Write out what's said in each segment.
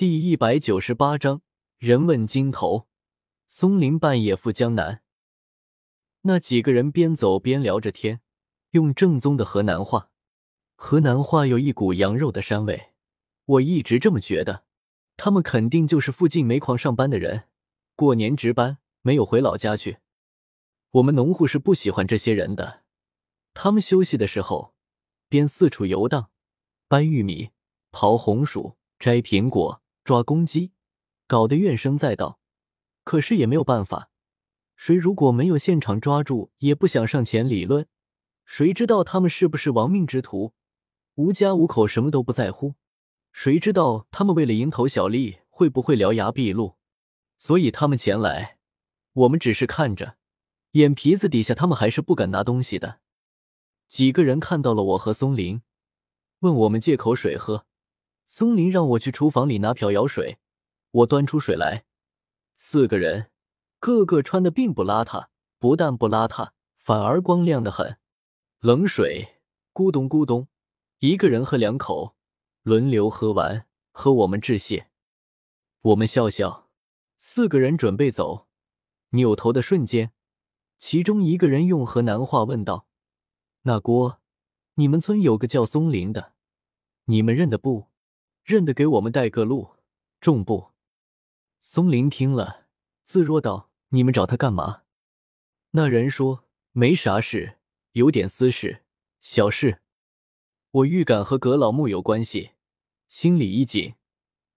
第一百九十八章人问津头。松林半夜赴江南。那几个人边走边聊着天，用正宗的河南话。河南话有一股羊肉的膻味，我一直这么觉得。他们肯定就是附近煤矿上班的人，过年值班没有回老家去。我们农户是不喜欢这些人的。他们休息的时候，边四处游荡，掰玉米、刨红薯、摘苹果、抓公鸡，搞得怨声载道。可是也没有办法，谁如果没有现场抓住，也不想上前理论。谁知道他们是不是亡命之徒？无家无口，什么都不在乎。谁知道他们为了蝇头小利，会不会獠牙毕露？所以他们前来，我们只是看着，眼皮子底下他们还是不敢拿东西的。几个人看到了我和松林，问我们借口水喝。松林让我去厨房里拿瓢舀水，我端出水来。四个人，个个穿的并不邋遢，不但不邋遢，反而光亮的很。冷水咕咚咕咚，一个人喝两口。轮流喝完，和我们致谢。我们笑笑，四个人准备走，扭头的瞬间，其中一个人用河南话问道：“那郭，你们村有个叫松林的，你们认得不？认得，给我们带个路，重不？”松林听了，自若道：“你们找他干嘛？”那人说：“没啥事，有点私事，小事。”我预感和葛老木有关系，心里一紧。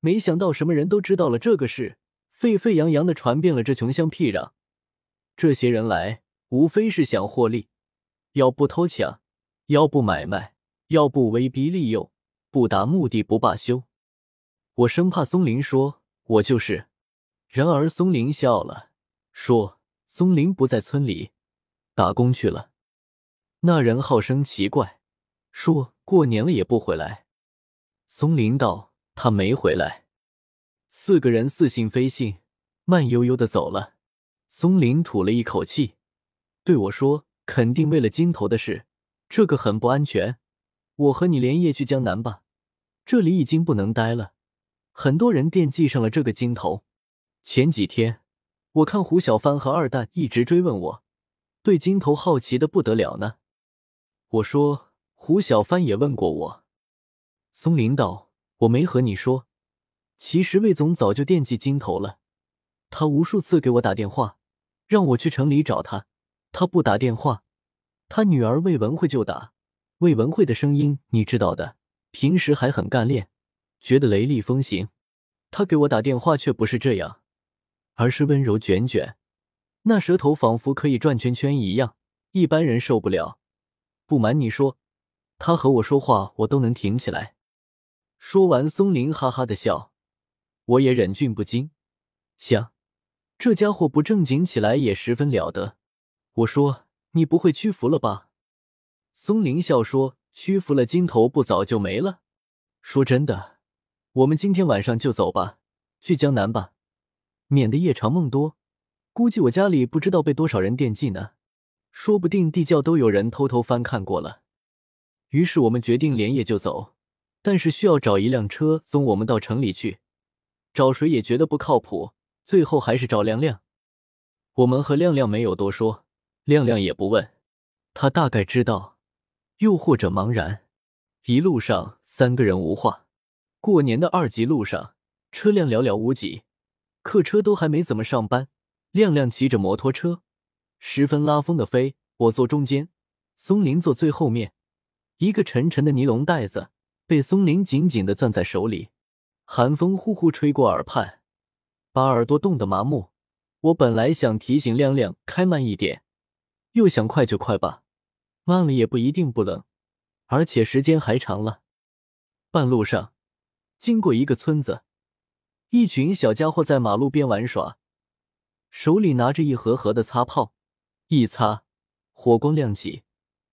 没想到什么人都知道了这个事，沸沸扬扬的传遍了这穷乡僻壤。这些人来，无非是想获利，要不偷抢，要不买卖，要不威逼利诱，不达目的不罢休。我生怕松林说我就是，然而松林笑了，说松林不在村里打工去了。那人好生奇怪，说。过年了也不回来，松林道：“他没回来。”四个人似信非信，慢悠悠的走了。松林吐了一口气，对我说：“肯定为了金头的事，这个很不安全。我和你连夜去江南吧，这里已经不能待了。很多人惦记上了这个金头。前几天我看胡小帆和二蛋一直追问我，对金头好奇的不得了呢。我说。”胡小帆也问过我，松林道：“我没和你说，其实魏总早就惦记金头了。他无数次给我打电话，让我去城里找他。他不打电话，他女儿魏文慧就打。魏文慧的声音你知道的，平时还很干练，觉得雷厉风行。他给我打电话却不是这样，而是温柔卷卷，那舌头仿佛可以转圈圈一样，一般人受不了。不瞒你说。”他和我说话，我都能挺起来。说完，松林哈哈的笑，我也忍俊不禁，想这家伙不正经起来也十分了得。我说：“你不会屈服了吧？”松林笑说：“屈服了，金头不早就没了。”说真的，我们今天晚上就走吧，去江南吧，免得夜长梦多。估计我家里不知道被多少人惦记呢，说不定地窖都有人偷偷翻看过了。于是我们决定连夜就走，但是需要找一辆车送我们到城里去。找谁也觉得不靠谱，最后还是找亮亮。我们和亮亮没有多说，亮亮也不问，他大概知道，又或者茫然。一路上三个人无话。过年的二级路上，车辆寥寥无几，客车都还没怎么上班。亮亮骑着摩托车，十分拉风的飞。我坐中间，松林坐最后面。一个沉沉的尼龙袋子被松林紧紧的攥在手里，寒风呼呼吹过耳畔，把耳朵冻得麻木。我本来想提醒亮亮开慢一点，又想快就快吧，慢了也不一定不冷，而且时间还长了。半路上经过一个村子，一群小家伙在马路边玩耍，手里拿着一盒盒的擦炮，一擦，火光亮起。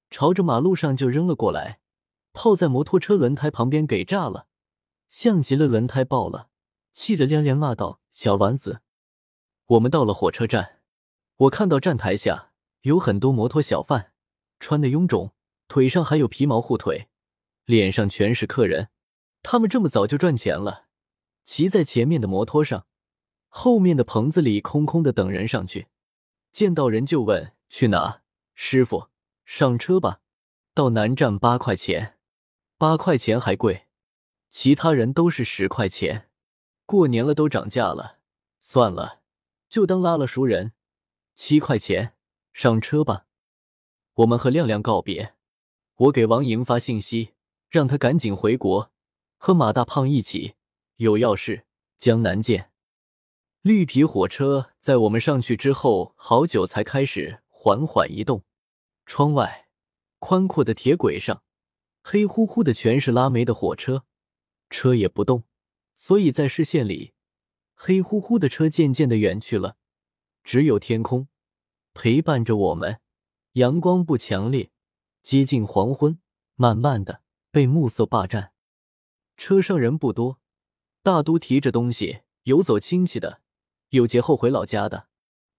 朝着马路上就扔了过来，炮在摩托车轮胎旁边给炸了，像极了轮胎爆了，气得亮亮骂道：“小丸子！”我们到了火车站，我看到站台下有很多摩托小贩，穿的臃肿，腿上还有皮毛护腿，脸上全是客人。他们这么早就赚钱了，骑在前面的摩托上，后面的棚子里空空的，等人上去。见到人就问去哪？师傅，上车吧。到南站八块钱，八块钱还贵，其他人都是十块钱。过年了都涨价了，算了，就当拉了熟人。七块钱，上车吧。我们和亮亮告别，我给王莹发信息，让他赶紧回国，和马大胖一起。有要事，江南见。绿皮火车在我们上去之后，好久才开始缓缓移动。窗外宽阔的铁轨上，黑乎乎的全是拉煤的火车，车也不动，所以在视线里，黑乎乎的车渐渐的远去了，只有天空陪伴着我们。阳光不强烈，接近黄昏，慢慢的被暮色霸占。车上人不多，大都提着东西，有走亲戚的，有节后回老家的。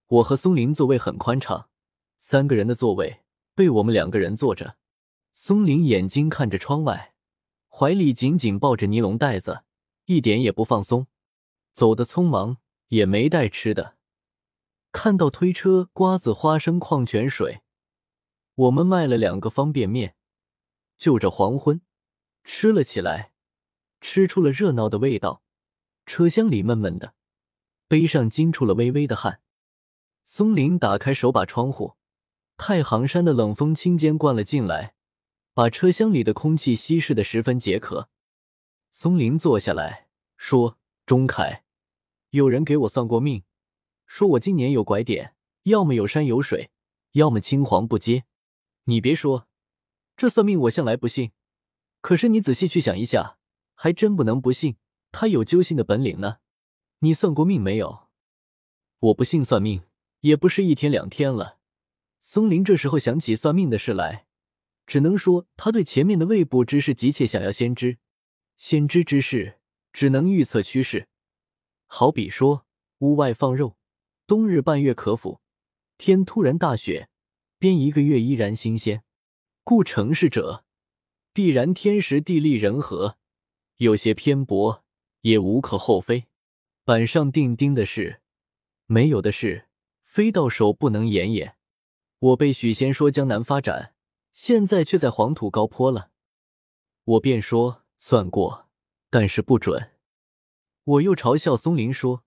我和松林座位很宽敞，三个人的座位被我们两个人坐着。松林眼睛看着窗外，怀里紧紧抱着尼龙袋子，一点也不放松。走得匆忙，也没带吃的。看到推车，瓜子、花生、矿泉水。我们卖了两个方便面，就着黄昏吃了起来，吃出了热闹的味道。车厢里闷闷的，背上惊出了微微的汗。松林打开手把窗户，太行山的冷风轻间灌了进来，把车厢里的空气稀释的十分解渴。松林坐下来说：“钟凯，有人给我算过命，说我今年有拐点，要么有山有水，要么青黄不接。”你别说，这算命我向来不信。可是你仔细去想一下，还真不能不信。他有揪心的本领呢。你算过命没有？我不信算命，也不是一天两天了。松林这时候想起算命的事来，只能说他对前面的未卜之事急切想要先知。先知之事只能预测趋势，好比说屋外放肉，冬日半月可腐，天突然大雪。边一个月依然新鲜，故成事者必然天时地利人和，有些偏薄也无可厚非。板上钉钉的事，没有的事，非到手不能言也。我被许仙说江南发展，现在却在黄土高坡了。我便说算过，但是不准。我又嘲笑松林说：“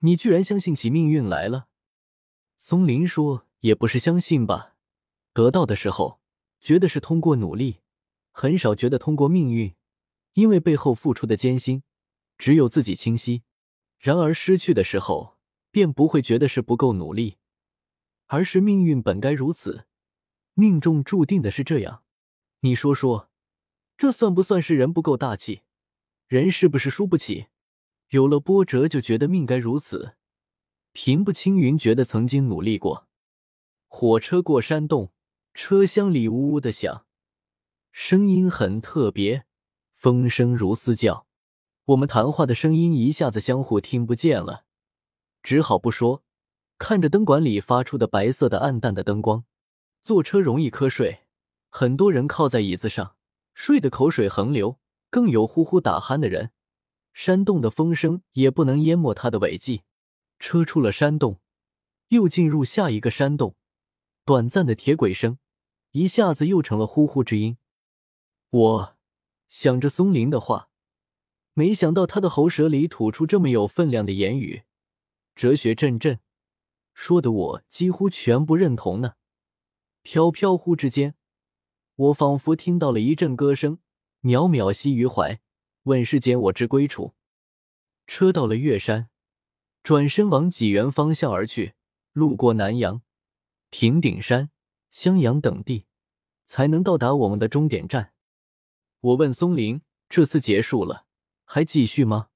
你居然相信起命运来了？”松林说：“也不是相信吧。”得到的时候，觉得是通过努力，很少觉得通过命运，因为背后付出的艰辛，只有自己清晰。然而失去的时候，便不会觉得是不够努力，而是命运本该如此，命中注定的是这样。你说说，这算不算是人不够大气？人是不是输不起？有了波折就觉得命该如此，平步青云觉得曾经努力过。火车过山洞。车厢里呜呜的响，声音很特别，风声如嘶叫。我们谈话的声音一下子相互听不见了，只好不说，看着灯管里发出的白色的暗淡的灯光。坐车容易瞌睡，很多人靠在椅子上睡得口水横流，更有呼呼打鼾的人。山洞的风声也不能淹没他的尾迹。车出了山洞，又进入下一个山洞，短暂的铁轨声。一下子又成了呼呼之音。我想着松林的话，没想到他的喉舌里吐出这么有分量的言语，哲学阵阵，说的我几乎全部认同呢。飘飘忽之间，我仿佛听到了一阵歌声：“渺渺兮于怀，问世间我之归处。”车到了岳山，转身往济源方向而去，路过南阳、平顶山。襄阳等地，才能到达我们的终点站。我问松林：“这次结束了，还继续吗？”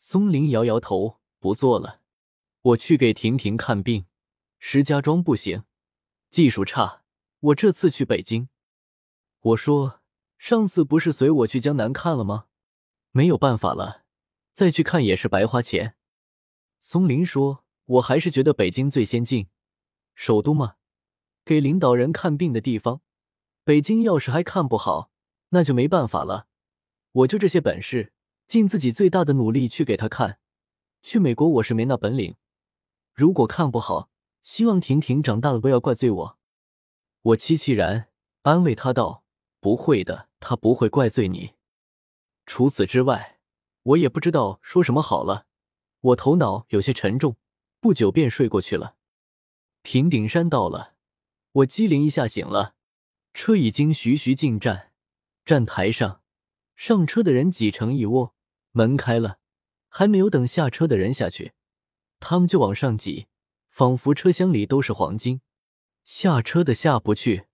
松林摇摇头：“不做了，我去给婷婷看病。石家庄不行，技术差。我这次去北京。”我说：“上次不是随我去江南看了吗？没有办法了，再去看也是白花钱。”松林说：“我还是觉得北京最先进，首都嘛。”给领导人看病的地方，北京要是还看不好，那就没办法了。我就这些本事，尽自己最大的努力去给他看。去美国我是没那本领，如果看不好，希望婷婷长大了不要怪罪我。我凄凄然安慰他道：“不会的，他不会怪罪你。除此之外，我也不知道说什么好了。我头脑有些沉重，不久便睡过去了。平顶山到了，我机灵一下醒了，车已经徐徐进站，站台上上车的人挤成一窝，门开了。”还没有等下车的人下去，他们就往上挤，仿佛车厢里都是黄金。下车的下不去，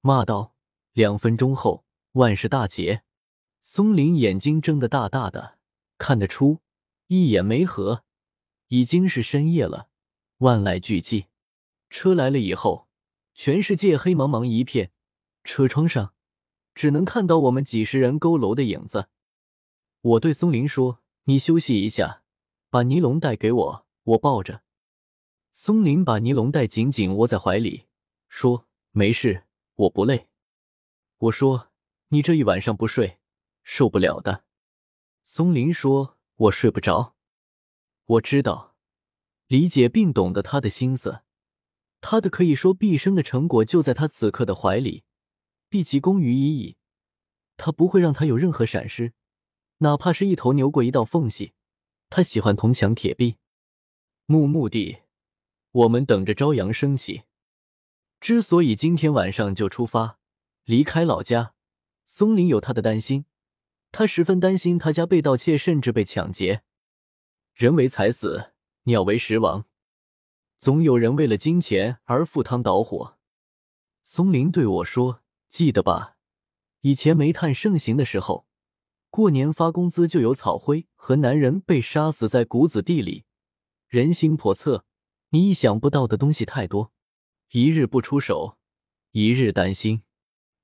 骂道：“两分钟后万事大捷。”松林眼睛睁得大大的，看得出一眼没合，已经是深夜了。万籁俱寂，车来了以后，全世界黑茫茫一片，车窗上只能看到我们几十人佝偻的影子。我对松林说。你休息一下，把尼龙带给我，我抱着。松林把尼龙带紧紧握在怀里，说：“没事，我不累。”我说：“你这一晚上不睡，受不了的。”松林说：“我睡不着。”我知道，理解并懂得他的心思，他的可以说毕生的成果就在他此刻的怀里，毕其功于一役，他不会让他有任何闪失。哪怕是一头牛过一道缝隙，他喜欢铜墙铁壁。木木地，我们等着朝阳升起。之所以今天晚上就出发离开老家，松林有他的担心，他十分担心他家被盗窃，甚至被抢劫。人为财死，鸟为食亡，总有人为了金钱而赴汤蹈火。松林对我说：“记得吧？以前煤炭盛行的时候。”过年发工资就有草灰和男人被杀死在谷子地里，人心叵测，你意想不到的东西太多。一日不出手，一日担心。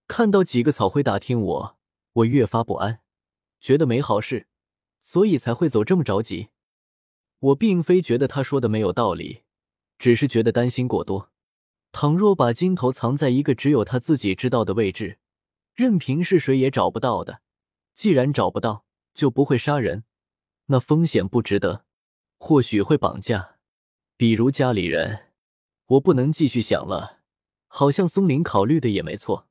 看到几个草灰打听我，我越发不安，觉得没好事，所以才会走这么着急。我并非觉得他说的没有道理，只是觉得担心过多。倘若把金头藏在一个只有他自己知道的位置，任凭是谁也找不到的。既然找不到，就不会杀人，那风险不值得。或许会绑架，比如家里人。我不能继续想了，好像松林考虑的也没错。